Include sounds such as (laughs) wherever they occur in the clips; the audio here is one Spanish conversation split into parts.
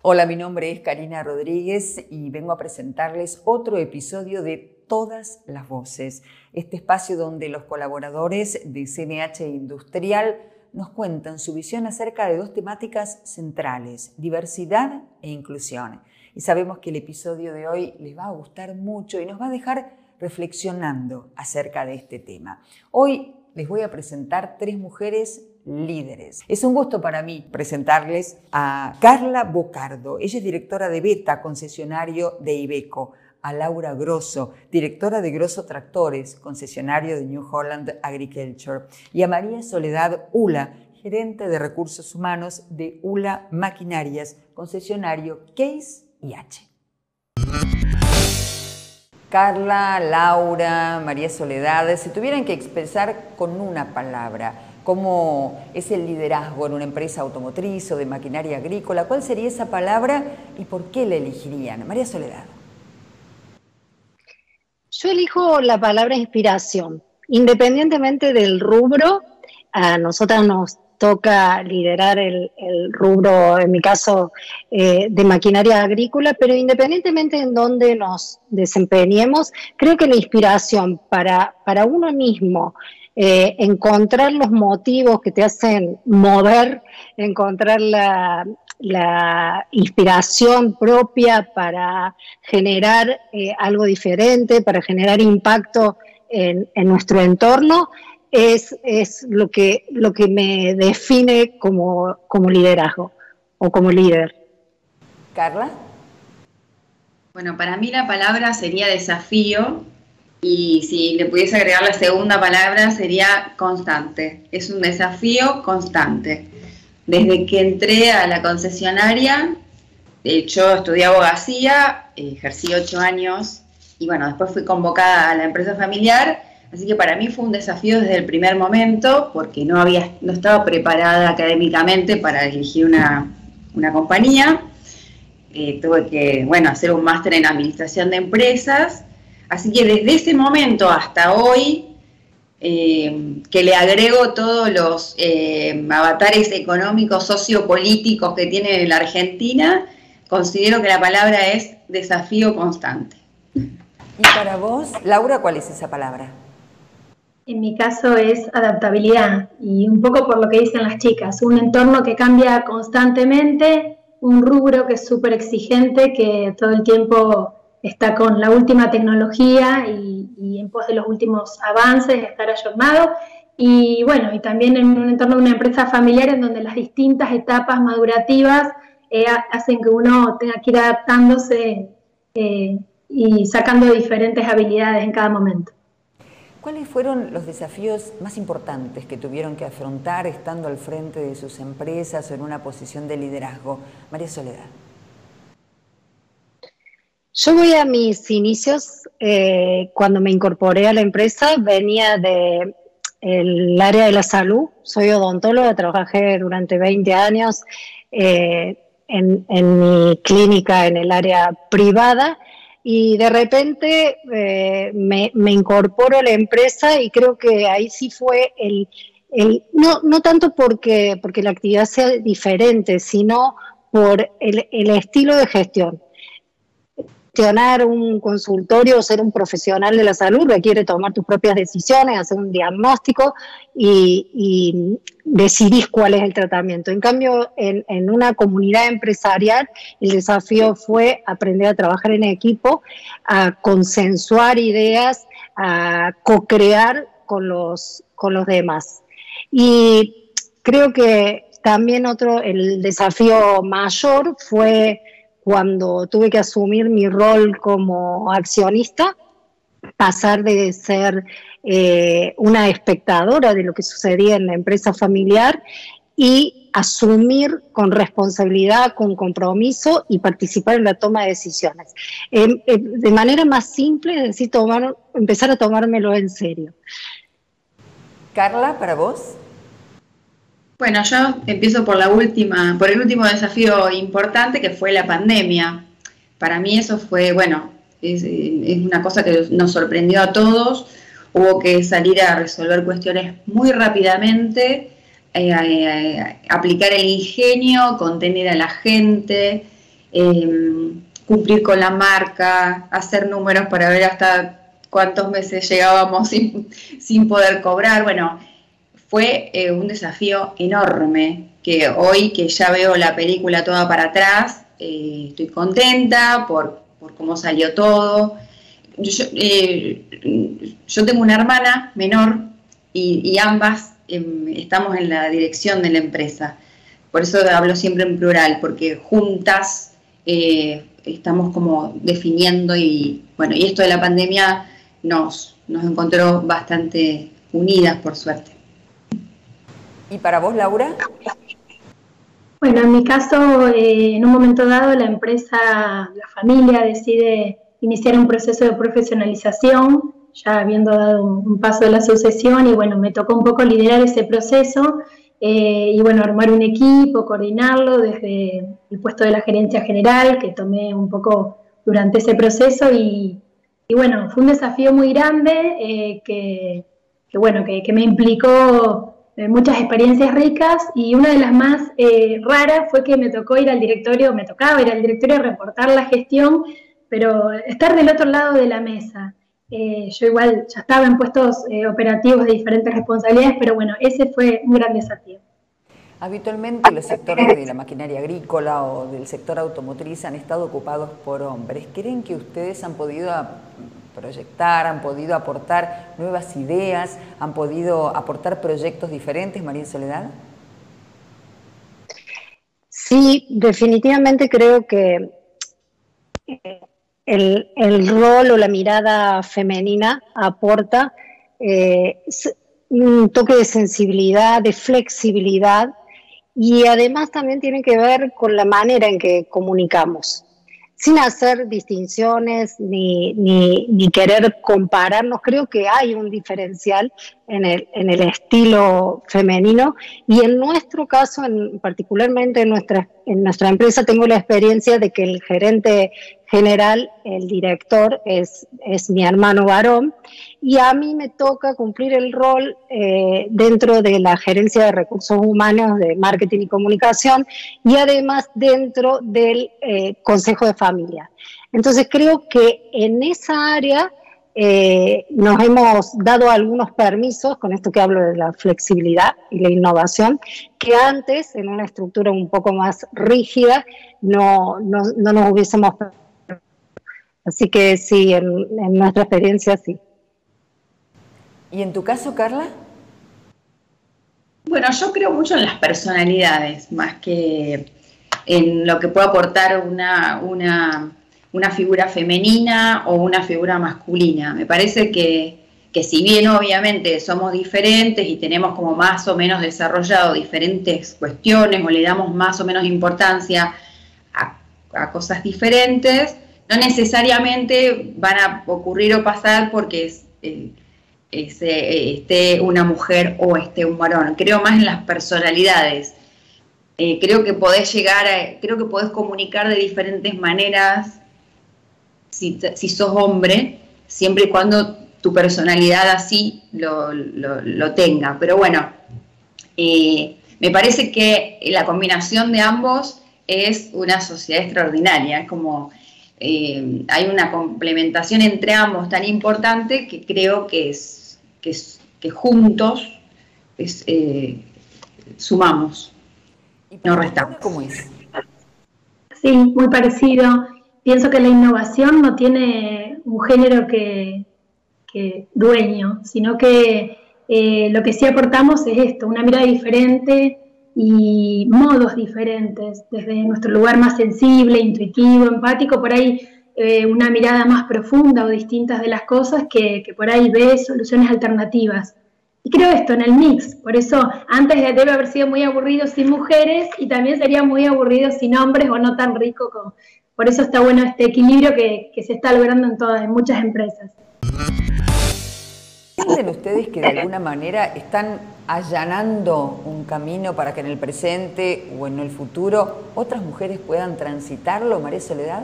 Hola, mi nombre es Karina Rodríguez y vengo a presentarles otro episodio de Todas las Voces, este espacio donde los colaboradores de CNH Industrial nos cuentan su visión acerca de dos temáticas centrales, diversidad e inclusión. Y sabemos que el episodio de hoy les va a gustar mucho y nos va a dejar reflexionando acerca de este tema. Hoy les voy a presentar tres mujeres líderes. Es un gusto para mí presentarles a Carla Bocardo. Ella es directora de Beta, concesionario de Ibeco. A Laura Grosso, directora de Grosso Tractores, concesionario de New Holland Agriculture. Y a María Soledad Ula, gerente de recursos humanos de ULA Maquinarias, concesionario Case y H. Carla, Laura, María Soledad, si tuvieran que expresar con una palabra cómo es el liderazgo en una empresa automotriz o de maquinaria agrícola, ¿cuál sería esa palabra y por qué la elegirían? María Soledad. Yo elijo la palabra inspiración. Independientemente del rubro, a nosotras nos toca liderar el, rubro, en mi caso, eh, de maquinaria agrícola, pero independientemente en dónde nos desempeñemos, creo que la inspiración para, para uno mismo eh, encontrar los motivos que te hacen mover, encontrar la, inspiración propia para generar eh, algo diferente, para generar impacto en, nuestro entorno, es, lo, que, lo que me define como, como liderazgo o como líder. Carla. Bueno, para mí la palabra sería desafío, y si le pudiese agregar la segunda palabra sería constante. Es un desafío constante. Desde que entré a la concesionaria, yo estudié abogacía, ejercí ocho años y bueno, después fui convocada a la empresa familiar, así que para mí fue un desafío desde el primer momento porque no, había, no estaba preparada académicamente para elegir una, compañía. Eh, tuve que, bueno, hacer un máster en administración de empresas Así que desde ese momento hasta hoy, eh, que le agrego todos los eh, avatares económicos, sociopolíticos que tiene la Argentina, considero que la palabra es desafío constante. Y para vos, Laura, ¿cuál es esa palabra? En mi caso es adaptabilidad y un poco por lo que dicen las chicas, un entorno que cambia constantemente, un rubro que es súper exigente, que todo el tiempo está con la última tecnología y, en pos de los últimos avances, estar ayornado. Y bueno, y también en un entorno de una empresa familiar en donde las distintas etapas madurativas eh, hacen que uno tenga que ir adaptándose eh, y sacando diferentes habilidades en cada momento. ¿Cuáles fueron los desafíos más importantes que tuvieron que afrontar estando al frente de sus empresas o en una posición de liderazgo? María Soledad. Yo voy a mis inicios, eh, cuando me incorporé a la empresa, venía el área de la salud, soy odontóloga, trabajé durante 20 años eh, en, mi clínica en el área privada y de repente eh, me, incorporo a la empresa y creo que ahí sí fue el, no, no tanto porque, porque la actividad sea diferente, sino por el, el estilo de gestión gestionar un consultorio o ser un profesional de la salud requiere tomar tus propias decisiones, hacer un diagnóstico y, y decidís cuál es el tratamiento. En cambio, en, una comunidad empresarial, el desafío fue aprender a trabajar en equipo, a consensuar ideas, a co-crear con los, con los demás. Y creo que también otro, el desafío mayor fue cuando tuve que asumir mi rol como accionista, pasar de ser eh, una espectadora de lo que sucedía en la empresa familiar y asumir con responsabilidad, con compromiso y participar en la toma de decisiones. Em, em, de manera más simple, es decir, tomar, empezar a tomármelo en serio. Carla, para vos. Bueno, yo empiezo por la última, por el último desafío importante que fue la pandemia. Para mí eso fue, bueno, es, una cosa que nos sorprendió a todos. Hubo que salir a resolver cuestiones muy rápidamente, eh, eh, aplicar el ingenio, contener a la gente, em, cumplir con la marca, hacer números para ver hasta cuántos meses llegábamos (laughs) sin, poder cobrar. Bueno, fue eh, un desafío enorme que hoy que ya veo la película toda para atrás, eh, estoy contenta por, cómo salió todo. Eh, yo, tengo una hermana menor y, ambas em, estamos en la dirección de la empresa. Por eso hablo siempre en plural, porque juntas eh, estamos como definiendo y bueno, y esto de la pandemia nos, nos encontró bastante unidas, por suerte. ¿Y para vos, Laura? Bueno, en mi caso, eh, en un momento dado, la empresa, la familia decide iniciar un proceso de profesionalización, ya habiendo dado un, paso de la sucesión, y bueno, me tocó un poco liderar ese proceso eh, y bueno, armar un equipo, coordinarlo desde el puesto de la gerencia general, que tomé un poco durante ese proceso, y, bueno, fue un desafío muy grande eh, que, bueno, que, que me implicó muchas experiencias ricas y una de las más eh, raras fue que me tocó ir al directorio, me tocaba ir al directorio a reportar la gestión, pero estar del otro lado de la mesa. Eh, yo igual ya estaba en puestos eh, operativos de diferentes responsabilidades, pero bueno, ese fue un gran desafío. Habitualmente los sectores de la maquinaria agrícola o del sector automotriz han estado ocupados por hombres. ¿Creen que ustedes han podido proyectar, han podido aportar nuevas ideas, han podido aportar proyectos diferentes, María Soledad? Sí, definitivamente creo que eh, el, rol o la mirada femenina aporta eh, un toque de sensibilidad, de flexibilidad y además también tiene que ver con la manera en que comunicamos sin hacer distinciones ni, ni, querer compararnos, creo que hay un diferencial en el, en el estilo femenino. Y en nuestro caso, en, particularmente en nuestra, en nuestra empresa, tengo la experiencia de que el gerente general, el director, es, es mi hermano varón y a mí me toca cumplir el rol eh, dentro de la gerencia de recursos humanos de marketing y comunicación y además dentro del eh, consejo de familia. Entonces creo que en esa área eh, nos hemos dado algunos permisos, con esto que hablo de la flexibilidad y la innovación, que antes en una estructura un poco más rígida no, no, no nos hubiésemos Así que sí, en, nuestra experiencia sí. ¿Y en tu caso, Carla? Bueno, yo creo mucho en las personalidades, más que en lo que puede aportar una, una, figura femenina o una figura masculina. Me parece que, que, si bien obviamente somos diferentes y tenemos como más o menos desarrollado diferentes cuestiones o le damos más o menos importancia a, a cosas diferentes, no necesariamente van a ocurrir o pasar porque es, eh, eh, esté una mujer o esté un varón. Creo más en las personalidades. Eh, creo que podés llegar, a, creo que podés comunicar de diferentes maneras si, sos hombre, siempre y cuando tu personalidad así lo, lo tenga. Pero bueno, me parece que la combinación de ambos es una sociedad extraordinaria, es como eh, hay una complementación entre ambos tan importante que creo que es que, juntos eh, sumamos, no restamos. ¿Cómo es? Sí, muy parecido. Pienso que la innovación no tiene un género que, dueño, sino que eh, lo que sí aportamos es esto, una mirada diferente, y modos diferentes, desde nuestro lugar más sensible, intuitivo, empático, por ahí eh, una mirada más profunda o distintas de las cosas que, por ahí ve soluciones alternativas. Y creo esto en el mix, por eso antes debe haber sido muy aburrido sin mujeres y también sería muy aburrido sin hombres o no tan rico como... Por eso está bueno este equilibrio que, se está logrando en, todas, en muchas empresas. ¿Sienten ustedes que de alguna manera están allanando un camino para que en el presente o en el futuro otras mujeres puedan transitarlo, María Soledad?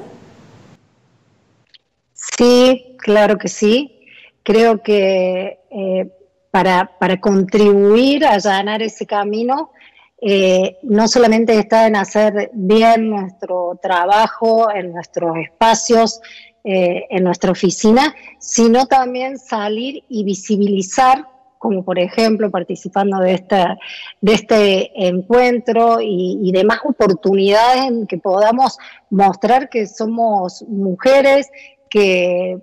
Sí, claro que sí. Creo que eh, para, contribuir a allanar ese camino, eh, no solamente está en hacer bien nuestro trabajo en nuestros espacios, eh, en nuestra oficina, sino también salir y visibilizar como por ejemplo participando de, de este encuentro y, y demás oportunidades en que podamos mostrar que somos mujeres, que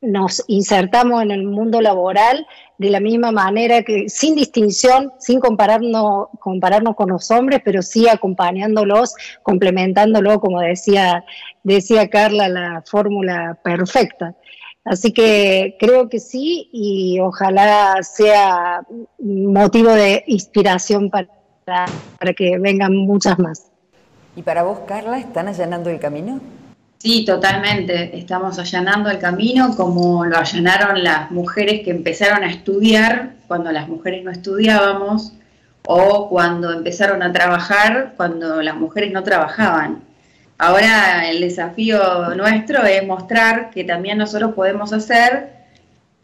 nos insertamos en el mundo laboral de la misma manera que sin distinción, sin compararnos, compararnos con los hombres, pero sí acompañándolos, complementándolo, como decía, decía Carla, la fórmula perfecta. Así que creo que sí y ojalá sea motivo de inspiración para, para que vengan muchas más. ¿Y para vos, Carla, están allanando el camino? Sí, totalmente. Estamos allanando el camino como lo allanaron las mujeres que empezaron a estudiar cuando las mujeres no estudiábamos o cuando empezaron a trabajar cuando las mujeres no trabajaban. Ahora el desafío nuestro es mostrar que también nosotros podemos hacer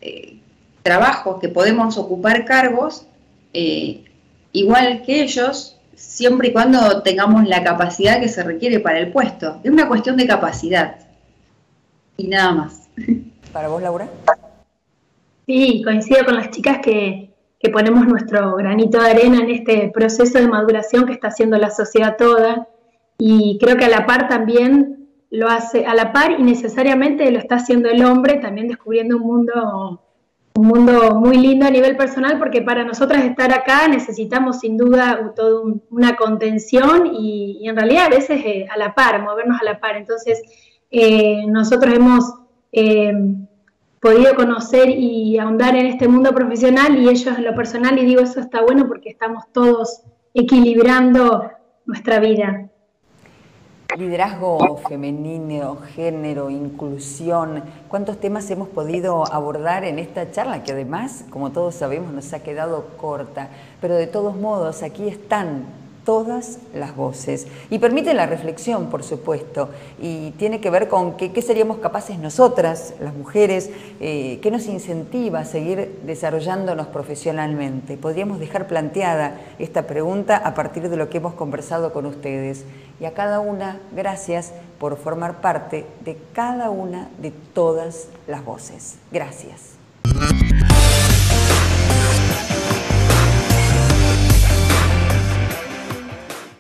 eh, trabajos, que podemos ocupar cargos eh, igual que ellos, siempre y cuando tengamos la capacidad que se requiere para el puesto. Es una cuestión de capacidad y nada más. (laughs) ¿Para vos, Laura? Sí, coincido con las chicas que, que ponemos nuestro granito de arena en este proceso de maduración que está haciendo la sociedad toda y creo que a la par también lo hace, a la par y necesariamente lo está haciendo el hombre, también descubriendo un mundo, un mundo muy lindo a nivel personal, porque para nosotras estar acá necesitamos sin duda toda una contención y, en realidad a veces eh, a la par, movernos a la par. Entonces, eh, nosotros hemos eh, podido conocer y ahondar en este mundo profesional y ellos en lo personal, y digo eso está bueno porque estamos todos equilibrando nuestra vida. Liderazgo femenino, género, inclusión, ¿cuántos temas hemos podido abordar en esta charla que además, como todos sabemos, nos ha quedado corta? Pero de todos modos, aquí están todas las voces. Y permite la reflexión, por supuesto, y tiene que ver con qué, seríamos capaces nosotras, las mujeres, eh, qué nos incentiva a seguir desarrollándonos profesionalmente. Podríamos dejar planteada esta pregunta a partir de lo que hemos conversado con ustedes. Y a cada una, gracias por formar parte de cada una de todas las voces. Gracias.